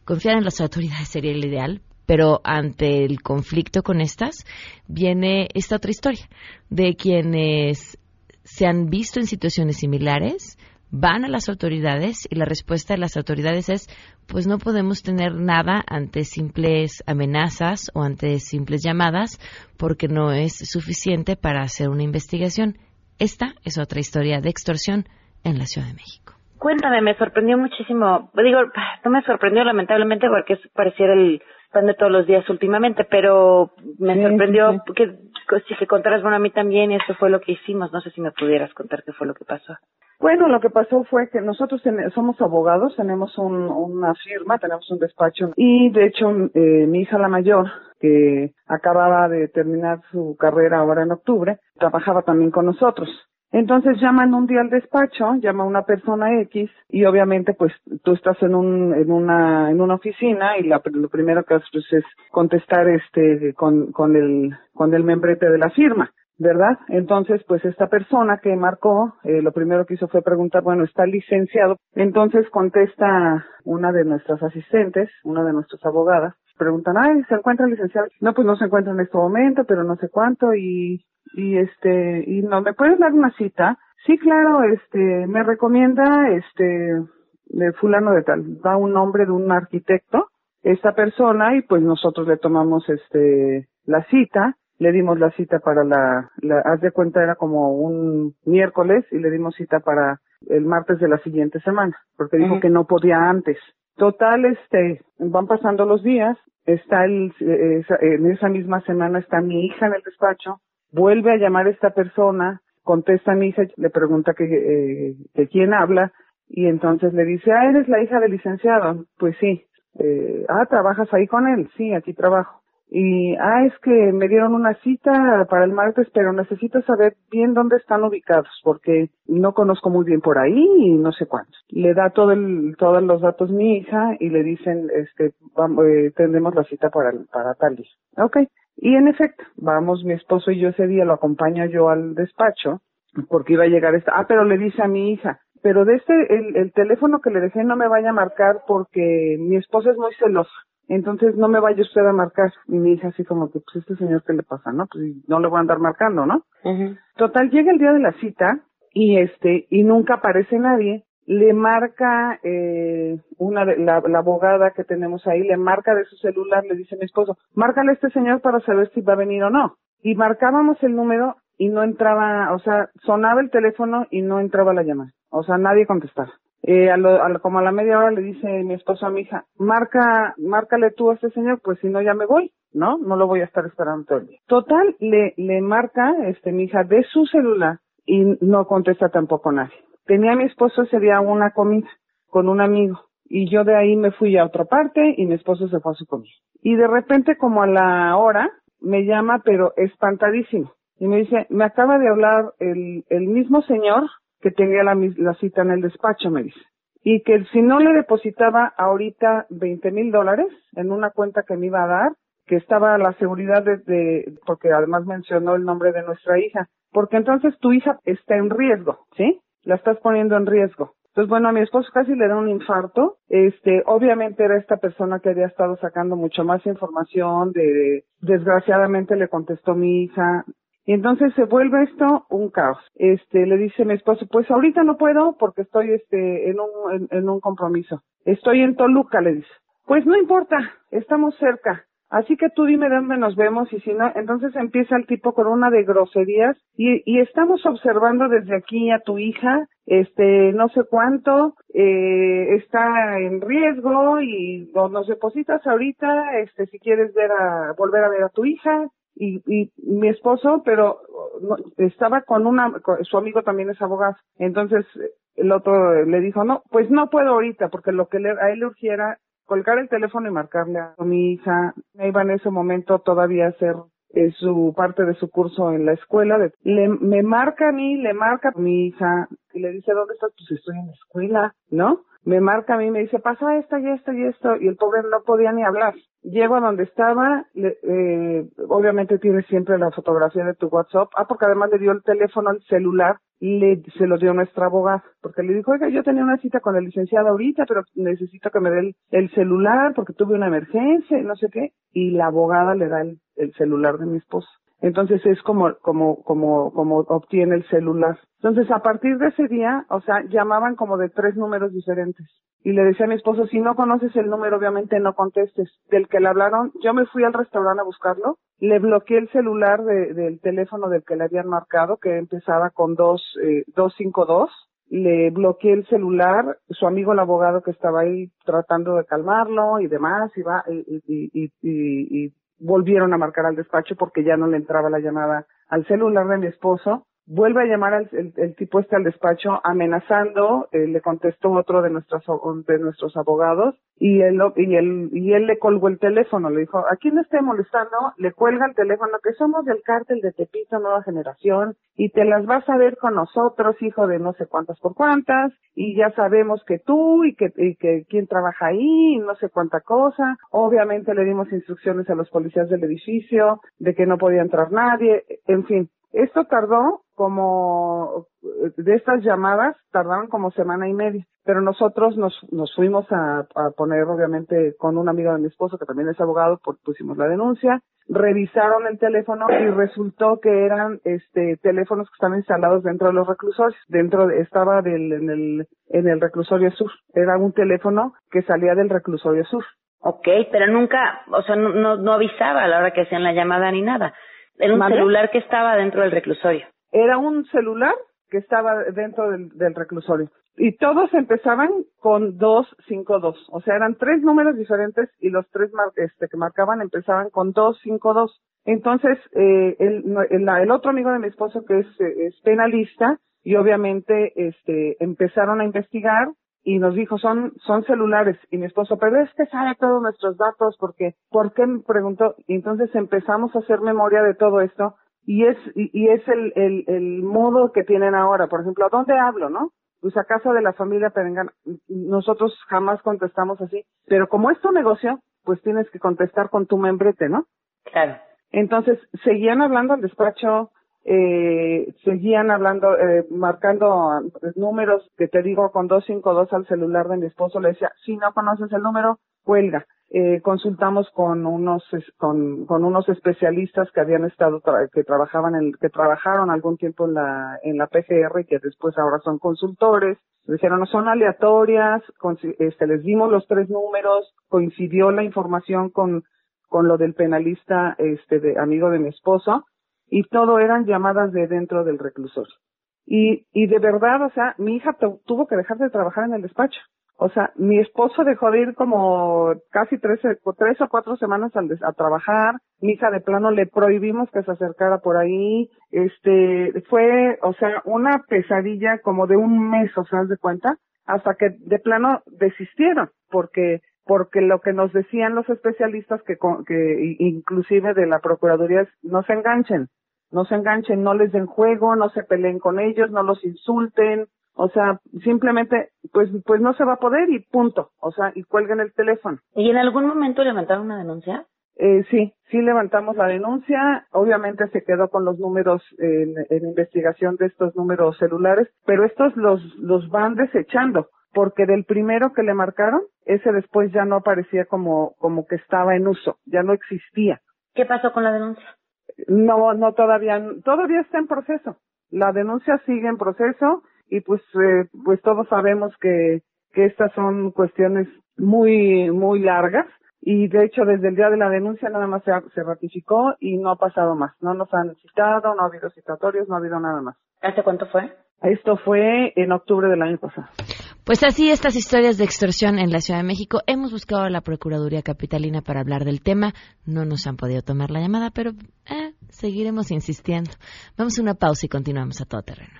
[SPEAKER 2] Confiar en las autoridades sería el ideal, pero ante el conflicto con estas viene esta otra historia de quienes se han visto en situaciones similares, van a las autoridades y la respuesta de las autoridades es, pues no podemos tener nada ante simples amenazas o ante simples llamadas porque no es suficiente para hacer una investigación. Esta es otra historia de extorsión en la Ciudad de México.
[SPEAKER 19] Cuéntame, me sorprendió muchísimo. Digo, no me sorprendió lamentablemente porque pareciera el pan de todos los días últimamente, pero me sorprendió que si que contaras, bueno, a mí también y eso fue lo que hicimos. No sé si me pudieras contar qué fue lo que pasó.
[SPEAKER 20] Bueno, lo que pasó fue que nosotros somos abogados, tenemos una firma, tenemos un despacho y de hecho eh, mi hija la mayor, que acababa de terminar su carrera ahora en octubre, trabajaba también con nosotros. Entonces llaman un día al despacho, llama una persona X y obviamente pues tú estás en un en una en una oficina y la, lo primero que haces pues, es contestar este con con el con el membrete de la firma. ¿verdad? Entonces, pues esta persona que marcó, eh, lo primero que hizo fue preguntar, bueno, ¿está licenciado? Entonces contesta una de nuestras asistentes, una de nuestras abogadas, preguntan, ay, ¿se encuentra licenciado? No, pues no se encuentra en este momento, pero no sé cuánto, y, y este, y no, ¿me puedes dar una cita? Sí, claro, este, me recomienda, este, de fulano de tal, da un nombre de un arquitecto, esta persona, y pues nosotros le tomamos, este, la cita, le dimos la cita para la, la, haz de cuenta era como un miércoles y le dimos cita para el martes de la siguiente semana, porque dijo que no podía antes. Total, este, van pasando los días, está el, en esa misma semana está mi hija en el despacho, vuelve a llamar a esta persona, contesta a mi hija, le pregunta que, eh, que quién habla, y entonces le dice, ah, eres la hija del licenciado. Pues sí. Eh, ah, ¿trabajas ahí con él? Sí, aquí trabajo y ah es que me dieron una cita para el martes pero necesito saber bien dónde están ubicados porque no conozco muy bien por ahí y no sé cuántos. Le da todo el todos los datos mi hija y le dicen este vamos, eh, tendremos la cita para para tal día. Okay y en efecto vamos mi esposo y yo ese día lo acompaño yo al despacho porque iba a llegar esta ah pero le dice a mi hija pero de este el, el teléfono que le dejé no me vaya a marcar porque mi esposo es muy celoso entonces no me vaya usted a marcar. Y mi hija así como que, pues este señor, ¿qué le pasa? ¿No? Pues no le voy a andar marcando, ¿no? Total, llega el día de la cita y este, y nunca aparece nadie. Le marca, eh, una de, la, la abogada que tenemos ahí, le marca de su celular, le dice a mi esposo, márcale a este señor para saber si va a venir o no. Y marcábamos el número y no entraba, o sea, sonaba el teléfono y no entraba la llamada. O sea, nadie contestaba. Eh, a lo, a como a la media hora le dice mi esposo a mi hija, marca, márcale tú a este señor, pues si no ya me voy, ¿no? No lo voy a estar esperando todo el día. Total, le, le marca, este, mi hija de su celular y no contesta tampoco nadie. Tenía mi esposo ese día una comida con un amigo y yo de ahí me fui a otra parte y mi esposo se fue a su comida. Y de repente como a la hora me llama pero espantadísimo y me dice, me acaba de hablar el, el mismo señor que tenía la, la cita en el despacho, me dice. Y que si no le depositaba ahorita 20 mil dólares en una cuenta que me iba a dar, que estaba la seguridad de, porque además mencionó el nombre de nuestra hija, porque entonces tu hija está en riesgo, ¿sí? La estás poniendo en riesgo. Entonces, bueno, a mi esposo casi le da un infarto. Este, obviamente era esta persona que había estado sacando mucho más información de, desgraciadamente le contestó mi hija, y entonces se vuelve esto un caos. Este, le dice mi esposo, pues ahorita no puedo porque estoy este, en un, en, un compromiso. Estoy en Toluca, le dice. Pues no importa, estamos cerca. Así que tú dime dónde nos vemos y si no, entonces empieza el tipo con una de groserías y, y estamos observando desde aquí a tu hija, este, no sé cuánto, eh, está en riesgo y nos depositas ahorita, este, si quieres ver a, volver a ver a tu hija, y, y mi esposo, pero estaba con una, su amigo también es abogado. Entonces el otro le dijo, no, pues no puedo ahorita, porque lo que a él le urgiera colgar el teléfono y marcarle a mi hija. Iba en ese momento todavía a hacer eh, su parte de su curso en la escuela. le, me marca a mí, le marca a mi hija y le dice, ¿dónde estás? Pues estoy en la escuela, ¿no? Me marca a mí, me dice, pasa esto y esto y esto, y el pobre no podía ni hablar. Llego a donde estaba, eh, obviamente tiene siempre la fotografía de tu WhatsApp, ah, porque además le dio el teléfono al celular, le, se lo dio nuestra abogada, porque le dijo, oiga, yo tenía una cita con el licenciado ahorita, pero necesito que me dé el, el celular porque tuve una emergencia y no sé qué, y la abogada le da el, el celular de mi esposo. Entonces es como, como, como, como obtiene el celular. Entonces a partir de ese día, o sea, llamaban como de tres números diferentes. Y le decía a mi esposo, si no conoces el número, obviamente no contestes. Del que le hablaron, yo me fui al restaurante a buscarlo, le bloqueé el celular de, del teléfono del que le habían marcado, que empezaba con dos, eh, 252, le bloqueé el celular, su amigo el abogado que estaba ahí tratando de calmarlo y demás, y, va, y, y, y, y volvieron a marcar al despacho porque ya no le entraba la llamada al celular de mi esposo vuelve a llamar al, el, tipo este al despacho amenazando, eh, le contestó otro de nuestros de nuestros abogados y él y él y él le colgó el teléfono, le dijo, "¿A quién le esté molestando?" Le cuelga el teléfono que somos del cártel de Tepito Nueva Generación y te las vas a ver con nosotros, hijo de no sé cuántas por cuántas y ya sabemos que tú y que y que quién trabaja ahí y no sé cuánta cosa. Obviamente le dimos instrucciones a los policías del edificio de que no podía entrar nadie, en fin, esto tardó como, de estas llamadas, tardaron como semana y media, pero nosotros nos, nos fuimos a, poner, obviamente, con un amigo de mi esposo, que también es abogado, pusimos la denuncia, revisaron el teléfono y resultó que eran este teléfonos que están instalados dentro de los reclusorios. Dentro de, estaba del, en el en el reclusorio sur. Era un teléfono que salía del reclusorio sur.
[SPEAKER 19] Ok, pero nunca, o sea, no, no, no avisaba a la hora que hacían la llamada ni nada. Era un celular que estaba dentro del reclusorio.
[SPEAKER 20] Era un celular que estaba dentro del, del reclusorio. Y todos empezaban con 252. O sea, eran tres números diferentes y los tres este, que marcaban empezaban con 252. Entonces, eh, el, el, el, otro amigo de mi esposo que es, penalista y obviamente este, empezaron a investigar y nos dijo son son celulares y mi esposo pero es que sabe todos nuestros datos porque por qué me preguntó y entonces empezamos a hacer memoria de todo esto y es y, es el, el, el modo que tienen ahora. Por ejemplo a dónde hablo no pues a casa de la familia Perengana nosotros jamás contestamos así. Pero como es tu negocio pues tienes que contestar con tu membrete no
[SPEAKER 19] claro.
[SPEAKER 20] Entonces seguían hablando al despacho eh, seguían hablando, eh, marcando números que te digo con 252 al celular de mi esposo, le decía, si no conoces el número, cuelga. Eh, consultamos con unos con, con unos especialistas que habían estado que trabajaban en, que trabajaron algún tiempo en la en la PGR y que después ahora son consultores dijeron no son aleatorias este les dimos los tres números coincidió la información con con lo del penalista este de amigo de mi esposo y todo eran llamadas de dentro del reclusorio. Y, y de verdad, o sea, mi hija tuvo que dejar de trabajar en el despacho. O sea, mi esposo dejó de ir como casi tres, tres o cuatro semanas a trabajar. Mi hija de plano le prohibimos que se acercara por ahí. Este, fue, o sea, una pesadilla como de un mes, o sea, de cuenta? Hasta que de plano desistieron, porque porque lo que nos decían los especialistas que, que inclusive de la procuraduría es no se enganchen, no se enganchen, no les den juego, no se peleen con ellos, no los insulten, o sea, simplemente, pues, pues no se va a poder y punto, o sea, y cuelguen el teléfono.
[SPEAKER 19] ¿Y en algún momento levantaron una denuncia?
[SPEAKER 20] Eh, sí, sí levantamos la denuncia, obviamente se quedó con los números en, en investigación de estos números celulares, pero estos los, los van desechando, porque del primero que le marcaron, ese después ya no aparecía como, como que estaba en uso, ya no existía.
[SPEAKER 19] ¿Qué pasó con la denuncia?
[SPEAKER 20] No, no todavía, todavía está en proceso. La denuncia sigue en proceso y pues, eh, pues todos sabemos que, que estas son cuestiones muy, muy largas y de hecho desde el día de la denuncia nada más se, se ratificó y no ha pasado más. No nos han citado, no ha habido citatorios, no ha habido nada más.
[SPEAKER 19] ¿Hace cuánto fue?
[SPEAKER 20] Esto fue en octubre del año pasado.
[SPEAKER 2] Pues así estas historias de extorsión en la Ciudad de México. Hemos buscado a la Procuraduría Capitalina para hablar del tema. No nos han podido tomar la llamada, pero eh, seguiremos insistiendo. Vamos a una pausa y continuamos a todo terreno.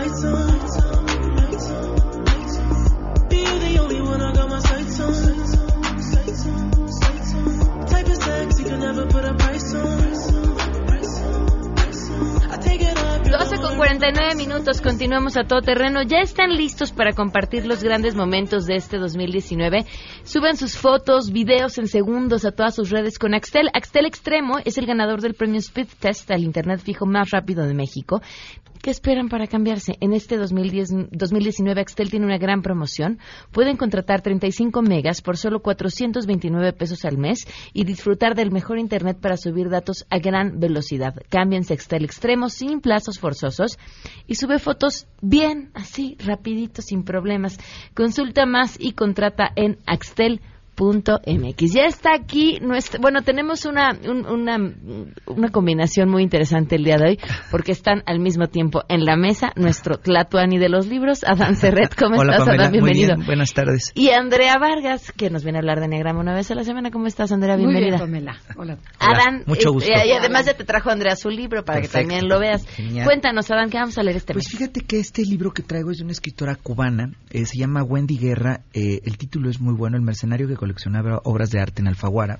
[SPEAKER 2] continuamos a todo terreno. Ya están listos para compartir los grandes momentos de este 2019. Suben sus fotos, videos en segundos a todas sus redes con Axtel. Axtel Extremo es el ganador del premio Speed Test al Internet fijo más rápido de México. ¿Qué esperan para cambiarse? En este 2010, 2019 Axtel tiene una gran promoción. Pueden contratar 35 megas por solo 429 pesos al mes y disfrutar del mejor Internet para subir datos a gran velocidad. Cámbiense Axtel Extremo sin plazos forzosos y sube fotos bien, así, rapidito, sin problemas. Consulta más y contrata en Axtel MX. Ya está aquí, nuestra, bueno, tenemos una, una, una combinación muy interesante el día de hoy, porque están al mismo tiempo en la mesa nuestro Tlatuani de los libros, Adán Serret. ¿Cómo
[SPEAKER 21] Hola,
[SPEAKER 2] estás, Adán? Bienvenido.
[SPEAKER 21] Muy bien, buenas tardes.
[SPEAKER 2] Y Andrea Vargas, que nos viene a hablar de Negrama una vez a la semana. ¿Cómo estás, Andrea? Bienvenida.
[SPEAKER 22] Muy bien, Pamela. Hola.
[SPEAKER 2] Adán,
[SPEAKER 21] mucho
[SPEAKER 2] eh,
[SPEAKER 21] gusto.
[SPEAKER 2] y además ya te trajo Andrea su libro para
[SPEAKER 21] Perfecto.
[SPEAKER 2] que también lo veas.
[SPEAKER 21] Genial.
[SPEAKER 2] Cuéntanos, Adán, ¿qué vamos a leer este
[SPEAKER 21] Pues
[SPEAKER 2] mes?
[SPEAKER 21] fíjate que este libro que traigo es de una escritora cubana, eh, se llama Wendy Guerra, eh, el título es muy bueno, El mercenario que coleccionaba obras de arte en Alfaguara.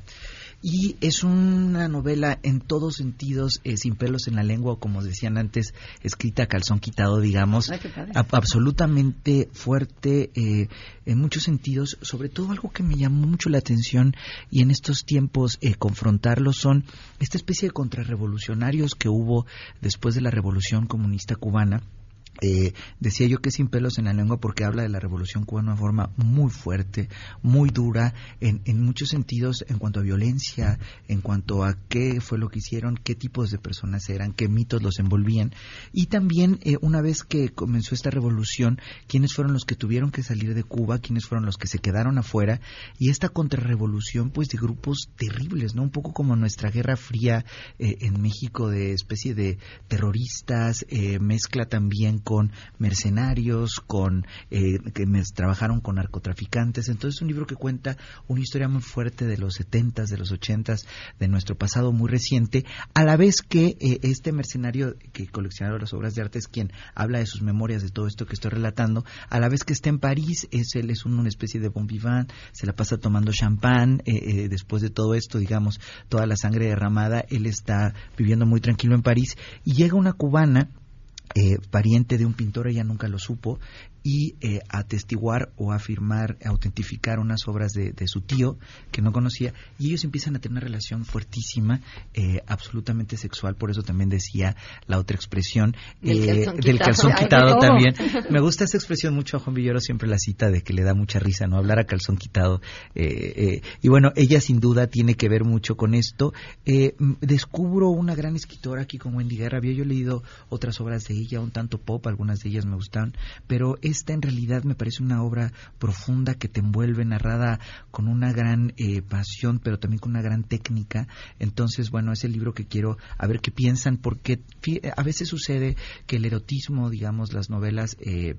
[SPEAKER 21] Y es una novela en todos sentidos, eh, sin pelos en la lengua, o como decían antes, escrita a calzón quitado, digamos,
[SPEAKER 22] Ay,
[SPEAKER 21] absolutamente fuerte eh, en muchos sentidos. Sobre todo algo que me llamó mucho la atención y en estos tiempos eh, confrontarlo son esta especie de contrarrevolucionarios que hubo después de la revolución comunista cubana. Eh, decía yo que sin pelos en la lengua porque habla de la revolución cubana de una forma muy fuerte, muy dura, en, muchos sentidos en cuanto a violencia, en cuanto a qué fue lo que hicieron, qué tipos de personas eran, qué mitos los envolvían. Y también, eh, una vez que comenzó esta revolución, quiénes fueron los que tuvieron que salir de Cuba, quiénes fueron los que se quedaron afuera, y esta contrarrevolución, pues, de grupos terribles, ¿no? Un poco como nuestra Guerra Fría eh, en México, de especie de terroristas, eh, mezcla también con mercenarios, con eh, que mes- trabajaron con narcotraficantes. Entonces, es un libro que cuenta una historia muy fuerte de los 70s, de los 80s, de nuestro pasado muy reciente, a la vez que eh, este mercenario que coleccionaba las obras de arte es quien habla de sus memorias, de todo esto que estoy relatando, a la vez que está en París, es él es un- una especie de bon vivant, se la pasa tomando champán, eh, eh, después de todo esto, digamos, toda la sangre derramada, él está viviendo muy tranquilo en París y llega una cubana eh, pariente de un pintor, ella nunca lo supo, y eh, atestiguar o afirmar, autentificar unas obras de, de su tío que no conocía, y ellos empiezan a tener una relación fuertísima, eh, absolutamente sexual, por eso también decía la otra expresión
[SPEAKER 2] Del
[SPEAKER 21] eh,
[SPEAKER 2] calzón
[SPEAKER 21] del
[SPEAKER 2] quitado.
[SPEAKER 21] calzón también. Me gusta esa expresión mucho a Juan Villoro, siempre la cita de que le da mucha risa, ¿no? Hablar a calzón quitado. eh, eh, y bueno, ella sin duda tiene que ver mucho con esto. Eh, descubro una gran escritora aquí con Wendy Guerra. Había yo leído otras obras de ella, un tanto pop, algunas de ellas me gustan, pero esta en realidad me parece una obra profunda que te envuelve, narrada con una gran eh, pasión, pero también con una gran técnica. Entonces, bueno, es el libro que quiero a ver qué piensan, porque a veces sucede que el erotismo, digamos, las novelas... Eh,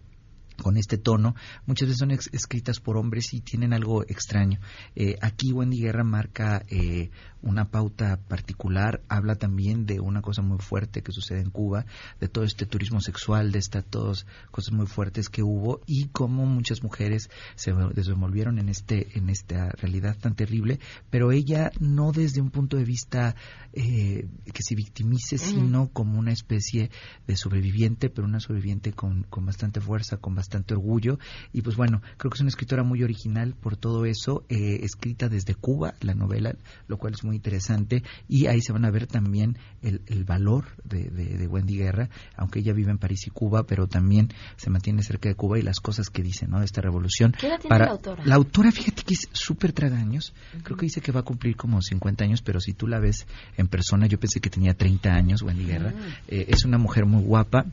[SPEAKER 21] con este tono, muchas veces son ex- escritas por hombres y tienen algo extraño. Eh, aquí Wendy Guerra marca eh, una pauta particular, habla también de una cosa muy fuerte que sucede en Cuba, de todo este turismo sexual, de estas todas cosas muy fuertes que hubo y cómo muchas mujeres se desenvolvieron en este en esta realidad tan terrible, pero ella no desde un punto de vista eh, que se victimice, sino como una especie de sobreviviente, pero una sobreviviente con, con bastante fuerza, con bastante orgullo. Y pues bueno, creo que es una escritora muy original por todo eso, eh, escrita desde Cuba, la novela, lo cual es muy interesante. Y ahí se van a ver también el, el valor de, de- de Wendy Guerra, aunque ella vive en París y Cuba, pero también se mantiene cerca de Cuba y las cosas que dice, ¿no? De esta revolución.
[SPEAKER 2] ¿Qué edad tiene la autora?
[SPEAKER 21] La autora, fíjate que es súper tragaños. Creo que dice que va a cumplir como 50 años, pero si tú la ves en persona, yo pensé que tenía 30 años, Wendy Guerra.
[SPEAKER 2] Ah.
[SPEAKER 21] Eh, es una mujer muy guapa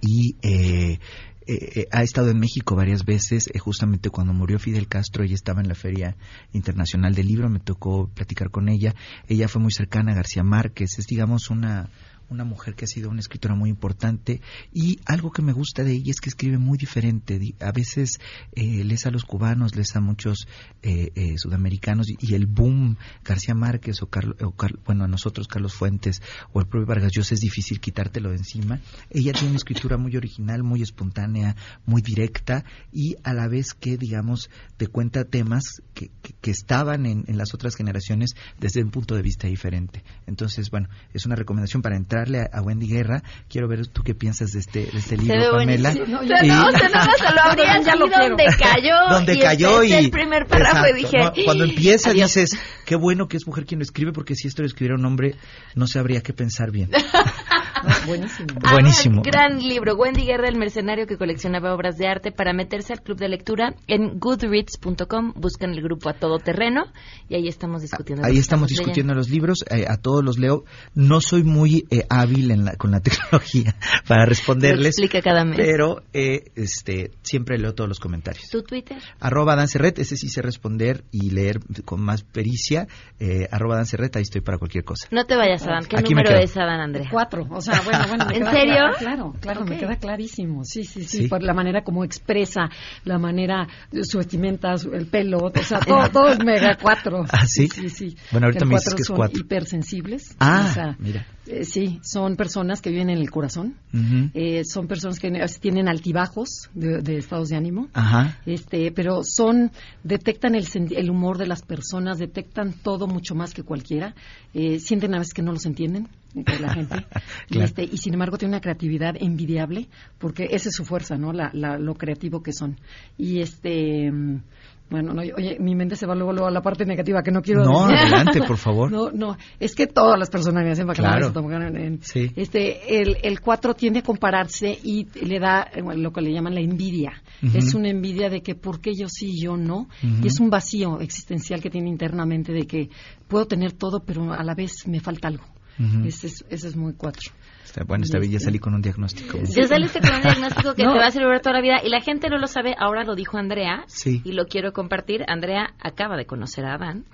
[SPEAKER 21] y eh, eh, eh, ha estado en México varias veces. eh, justamente cuando murió Fidel Castro, ella estaba en la Feria Internacional del Libro, me tocó platicar con ella. Ella fue muy cercana a García Márquez, es digamos una una mujer que ha sido una escritora muy importante y algo que me gusta de ella es que escribe muy diferente. Di- A veces eh, lees a los cubanos, lees a muchos eh, eh, sudamericanos y, el boom García Márquez o, Carlo- o Car- bueno a nosotros Carlos Fuentes o el propio Vargas Llosa es difícil quitártelo de encima. Ella tiene una escritura muy original, muy espontánea, muy directa y a la vez que digamos te cuenta temas que, que- estaban en las otras generaciones desde un punto de vista diferente. Entonces bueno es una recomendación para entrar regalarle a, Wendy Guerra. Quiero ver tú qué piensas de este, de este libro, Pamela.
[SPEAKER 2] No, y... no, se lo habría ya lo donde cayó.
[SPEAKER 21] Donde cayó
[SPEAKER 2] y... el primer párrafo y dije...
[SPEAKER 21] cuando empieza dices, qué bueno que es mujer quien lo escribe, porque si esto lo escribiera un hombre, no sabría qué pensar bien.
[SPEAKER 23] buenísimo.
[SPEAKER 21] buenísimo.
[SPEAKER 2] gran libro. Wendy Guerra, el mercenario que coleccionaba obras de arte. Para meterse al club de lectura en goodreads.com, buscan el grupo A Todo Terreno y ahí estamos discutiendo.
[SPEAKER 21] Ahí estamos, discutiendo los libros. Eh, a todos los leo. No soy muy eh, hábil en la, con la tecnología para responderles.
[SPEAKER 2] explica cada mes.
[SPEAKER 21] Pero eh, este, siempre leo todos los comentarios.
[SPEAKER 2] ¿Tu Twitter?
[SPEAKER 21] Arroba Danceret, ese sí sé responder y leer con más pericia. Eh, arroba Danceret, ahí estoy para cualquier cosa.
[SPEAKER 2] No te vayas, Adán. ¿Qué número es, Adán Andrea?
[SPEAKER 23] Cuatro. O sea, bueno, bueno.
[SPEAKER 2] ¿En serio?
[SPEAKER 23] Claro, claro, me queda clarísimo. Sí, sí, sí, por la manera como expresa, la manera, su vestimenta, el pelo, o sea, todo, todo es mega cuatro.
[SPEAKER 21] ¿Ah, sí?
[SPEAKER 23] Sí, sí.
[SPEAKER 21] Bueno, ahorita me dices que es cuatro.
[SPEAKER 23] hipersensibles.
[SPEAKER 21] Ah, mira.
[SPEAKER 23] Eh, sí, son personas que viven en el corazón, eh, son personas que tienen altibajos de, estados de ánimo,
[SPEAKER 21] Ajá.
[SPEAKER 23] este, pero son detectan el, el, humor de las personas, detectan todo mucho más que cualquiera, eh, sienten a veces que no los entienden la gente y, este, y sin embargo tienen una creatividad envidiable porque esa es su fuerza, no, la, lo creativo que son y este bueno, no, oye, mi mente se va luego, luego a la parte negativa que no quiero
[SPEAKER 21] no, adelante, por favor.
[SPEAKER 23] No, no, es que todas las personas me hacen
[SPEAKER 21] claro.
[SPEAKER 23] en,
[SPEAKER 21] sí.
[SPEAKER 23] Este, el, el cuatro tiende a compararse y le da lo que le llaman la envidia. Es una envidia de que por qué yo sí y yo no. Y es un vacío existencial que tiene internamente de que puedo tener todo, pero a la vez me falta algo. Ese, es, ese es muy cuatro
[SPEAKER 21] bueno, esta vez ya salí con un diagnóstico.
[SPEAKER 2] Ya saliste con un diagnóstico que te va a servir toda la vida y la gente no lo sabe, ahora lo dijo Andrea
[SPEAKER 21] sí.
[SPEAKER 2] y lo quiero compartir. Andrea acaba de conocer a Adán.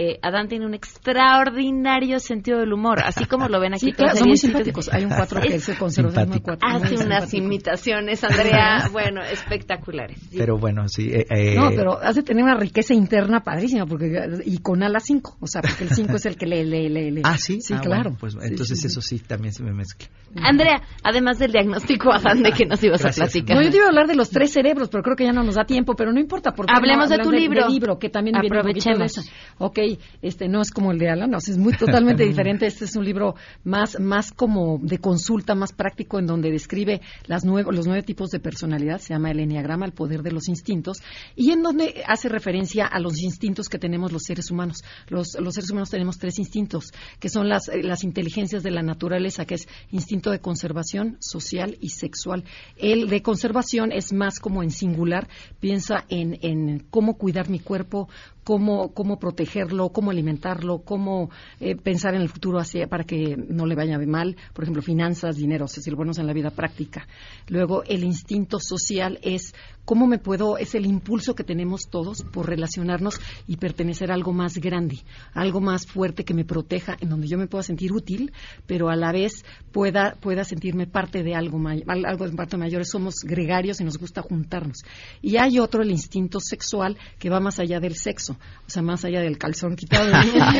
[SPEAKER 2] Eh, Adán tiene un extraordinario sentido del humor, así como lo ven aquí.
[SPEAKER 23] Sí, claro, son muy simpáticos. Hay un cuatro que se conserva
[SPEAKER 2] Hace unas imitaciones, Andrea, bueno, espectaculares.
[SPEAKER 21] Pero bueno, sí. Eh, eh,
[SPEAKER 23] no, pero hace tener una riqueza interna padrísima porque y con ala 5, o sea, porque el 5 es el que le, le, le,
[SPEAKER 21] Ah, sí,
[SPEAKER 23] sí,
[SPEAKER 21] ah,
[SPEAKER 23] claro.
[SPEAKER 21] pues entonces eso sí también se me mezcla.
[SPEAKER 2] Andrea, además del diagnóstico Adán de que nos ibas a platicar.
[SPEAKER 23] No, yo te iba a hablar de los tres cerebros, pero creo que ya no nos da tiempo, pero no importa. Porque
[SPEAKER 2] Hablemos de tu libro.
[SPEAKER 23] De, libro, que también
[SPEAKER 2] Aprovechemos.
[SPEAKER 23] Viene ok, este no es como el de Alan, es muy totalmente diferente. Este es un libro más, más como de consulta, más práctico, en donde describe las nueve, los nueve tipos de personalidad, se llama el Enneagrama, el poder de los instintos, y en donde hace referencia a los instintos que tenemos los seres humanos. Los, los seres humanos tenemos tres instintos, que son las, las inteligencias de la naturaleza, que es instinto de conservación, social y sexual. El de conservación es más como en singular, piensa en, en cómo cuidar mi cuerpo, cómo, cómo protegerlo, cómo alimentarlo, cómo eh, pensar en el futuro hacia, para que no le vaya mal, por ejemplo, finanzas, dinero, es decir, buenos en la vida práctica. Luego, el instinto social es cómo me puedo, es el impulso que tenemos todos por relacionarnos y pertenecer a algo más grande, algo más fuerte que me proteja, en donde yo me pueda sentir útil, pero a la vez pueda, pueda sentirme parte de algo, algo de parte mayor. Somos gregarios y nos gusta juntarnos. Y hay otro, el instinto sexual, que va más allá del sexo o sea, más allá del calzón quitado,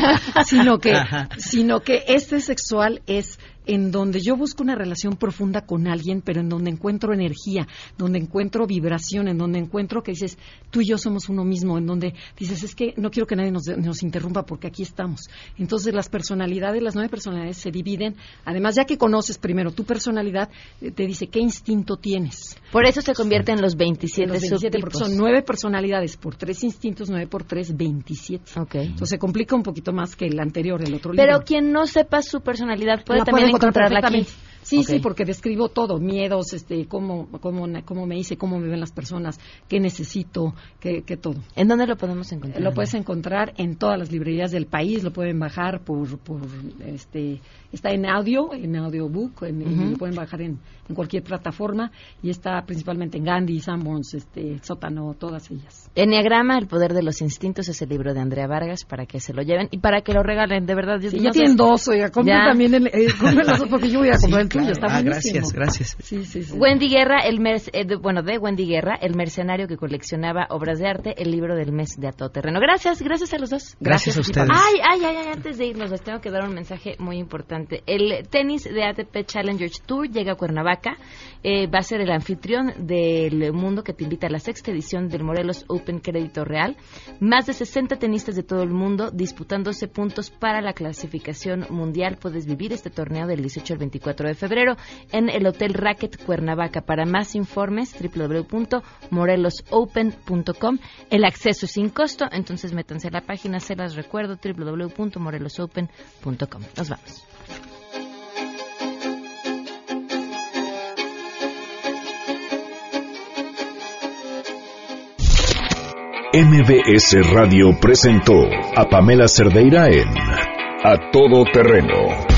[SPEAKER 23] sino que, sino que este sexual es en donde yo busco una relación profunda con alguien, pero en donde encuentro energía, donde encuentro vibración, en donde encuentro que dices, tú y yo somos uno mismo, en donde dices, es que no quiero que nadie nos, interrumpa porque aquí estamos. Entonces las personalidades, las nueve personalidades se dividen, además ya que conoces primero tu personalidad, eh, te dice qué instinto tienes.
[SPEAKER 2] Por eso se convierte en los 27,
[SPEAKER 23] los 27 porque son nueve personalidades por tres instintos, nueve por tres, 27.
[SPEAKER 2] Okay.
[SPEAKER 23] Entonces se complica un poquito más que el anterior, el otro
[SPEAKER 2] Pero
[SPEAKER 23] libro.
[SPEAKER 2] Pero quien no sepa su personalidad puede también encontrarla aquí.
[SPEAKER 23] Sí, sí, porque describo todo, miedos, este, cómo, cómo, cómo me hice, cómo viven las personas, qué necesito, qué, qué todo.
[SPEAKER 2] ¿En dónde lo podemos encontrar?
[SPEAKER 23] Lo puedes encontrar en todas las librerías del país, lo pueden bajar por, por este, está en audio, en audiobook, en, lo pueden bajar en, en, cualquier plataforma y está principalmente en Gandhi, Sanborns, este, Sótano, todas ellas.
[SPEAKER 2] Enneagrama, el poder de los instintos, es el libro de Andrea Vargas para que se lo lleven y para que lo regalen, de verdad.
[SPEAKER 23] Sí, ya tienen dos, oiga, compren también, el, eh, porque yo voy a comprar el
[SPEAKER 21] tuyo, está ah, gracias, gracias.
[SPEAKER 2] Sí, sí, sí. Wendy Guerra, el eh, bueno, de Wendy Guerra, el mercenario que coleccionaba obras de arte, el libro del mes de A Todo Terreno. Gracias, gracias a los dos.
[SPEAKER 21] Gracias, a ustedes.
[SPEAKER 2] Ay, ay, ay, antes de irnos les tengo que dar un mensaje muy importante. El tenis de ATP Challenger Tour llega a Cuernavaca. Eh, va a ser el anfitrión del mundo que te invita a la sexta edición del Morelos Open Crédito Real. Más de 60 tenistas de todo el mundo disputándose puntos para la clasificación mundial. Puedes vivir este torneo del 18 al 24 de en el Hotel Racket Cuernavaca. Para más informes, www.morelosopen.com. El acceso es sin costo, entonces métanse a la página, se las recuerdo, www.morelosopen.com. Nos vamos.
[SPEAKER 1] MBS Radio presentó a Pamela Cerdeira en A Todo Terreno.